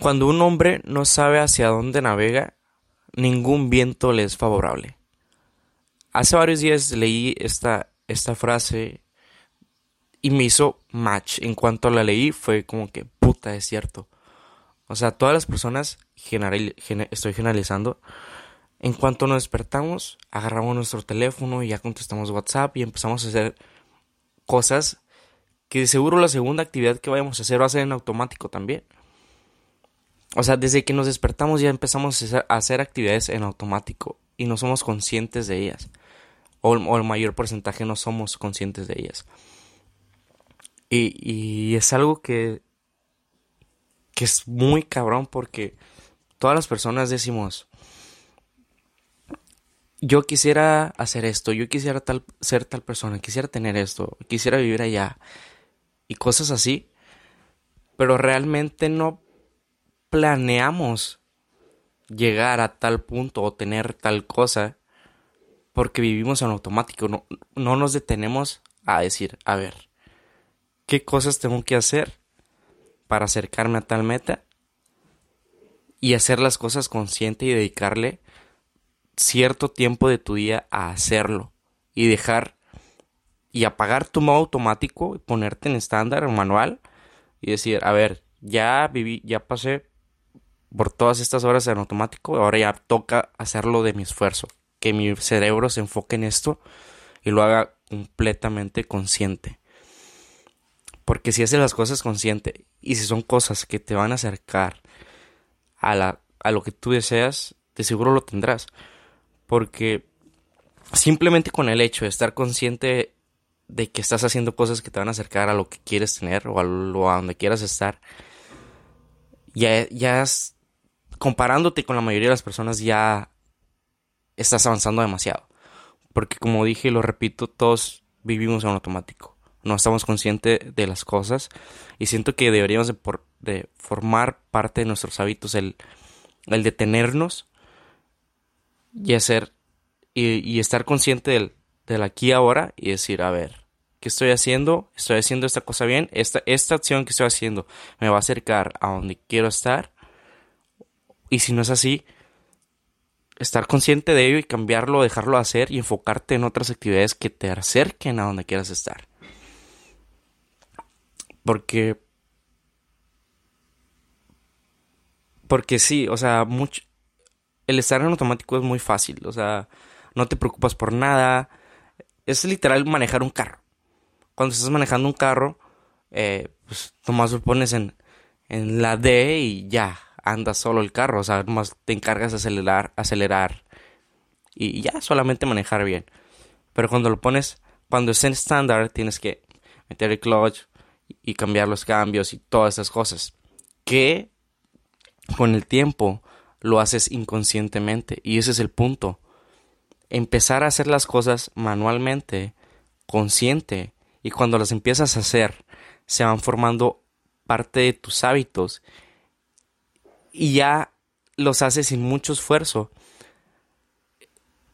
Cuando un hombre no sabe hacia dónde navega, ningún viento le es favorable. Hace varios días leí esta, esta frase y me hizo match. En cuanto la leí fue como que puta, es cierto. O sea, todas las personas, estoy generalizando, en cuanto nos despertamos, agarramos nuestro teléfono y ya contestamos WhatsApp y empezamos a hacer cosas que de seguro la segunda actividad que vayamos a hacer va a ser en automático también. O sea, desde que nos despertamos ya empezamos a hacer actividades en automático y no somos conscientes de ellas. O, el mayor porcentaje no somos conscientes de ellas. Y, y es algo que, que es muy cabrón porque todas las personas decimos, yo quisiera hacer esto, yo quisiera tal, ser tal persona, quisiera tener esto, quisiera vivir allá y cosas así, pero realmente no planeamos llegar a tal punto o tener tal cosa porque vivimos en automático, no, no nos detenemos a decir, a ver, ¿qué cosas tengo que hacer para acercarme a tal meta? Y hacer las cosas consciente y dedicarle cierto tiempo de tu día a hacerlo y dejar y apagar tu modo automático y ponerte en estándar o manual y decir, a ver, ya viví, ya pasé por todas estas horas en automático, ahora ya toca hacerlo de mi esfuerzo, que mi cerebro se enfoque en esto y lo haga completamente consciente. Porque si haces las cosas consciente y si son cosas que te van a acercar a, la, a lo que tú deseas, de seguro lo tendrás. Porque simplemente con el hecho de estar consciente de que estás haciendo cosas que te van a acercar a lo que quieres tener o a, lo, a donde quieras estar, ya, ya comparándote con la mayoría de las personas ya estás avanzando demasiado. Porque como dije y lo repito, todos vivimos en automático. No estamos conscientes de las cosas y siento que deberíamos de, de formar parte de nuestros hábitos el, detenernos y hacer y, estar consciente del, del, aquí ahora y decir, a ver, ¿qué estoy haciendo? ¿Estoy haciendo esta cosa bien? Esta, esta acción que estoy haciendo me va a acercar a donde quiero estar. Y si no es así, estar consciente de ello y cambiarlo, dejarlo hacer y enfocarte en otras actividades que te acerquen a donde quieras estar. Porque porque sí, o sea, mucho el estar en automático es muy fácil, o sea, no te preocupas por nada. Es literal manejar un carro. Cuando estás manejando un carro, eh, pues nomás lo pones en, en la D y ya, anda solo el carro, o sea, nomás te encargas de acelerar, acelerar y ya solamente manejar bien. Pero cuando lo pones, cuando es en estándar, tienes que meter el clutch y cambiar los cambios y todas esas cosas. Que con el tiempo lo haces inconscientemente. Y ese es el punto. Empezar a hacer las cosas manualmente, consciente, y cuando las empiezas a hacer, se van formando parte de tus hábitos y ya los haces sin mucho esfuerzo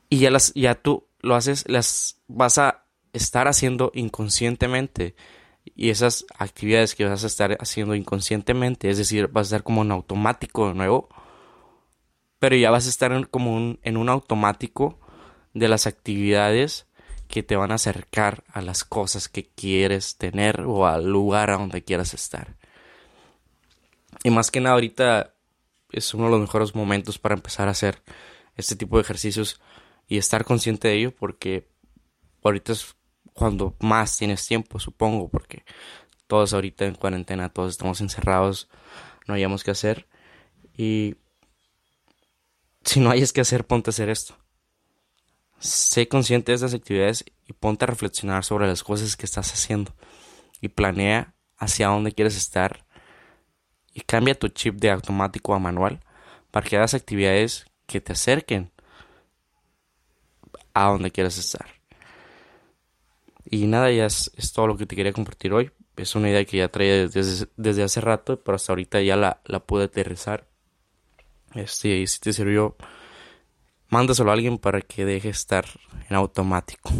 y ya las ya tú lo haces las vas a estar haciendo inconscientemente y esas actividades que vas a estar haciendo inconscientemente es decir vas a estar como en automático de nuevo pero ya vas a estar en, como en un automático de las actividades que te van a acercar a las cosas que quieres tener o al lugar a donde quieras estar. Y más que nada ahorita es uno de los mejores momentos para empezar a hacer este tipo de ejercicios y estar consciente de ello porque ahorita es cuando más tienes tiempo, supongo, porque todos ahorita en cuarentena, todos estamos encerrados, no hayamos que hacer y si no hayas que hacer, ponte a hacer esto. Sé consciente de estas actividades y ponte a reflexionar sobre las cosas que estás haciendo. Y planea hacia dónde quieres estar. Y cambia tu chip de automático a manual para que hagas actividades que te acerquen a donde quieras estar. Y nada, ya es, todo lo que te quería compartir hoy. Es una idea que ya traía desde, desde hace rato, pero hasta ahorita ya la, la pude aterrizar este, si te sirvió, mándaselo a alguien para que deje estar en automático.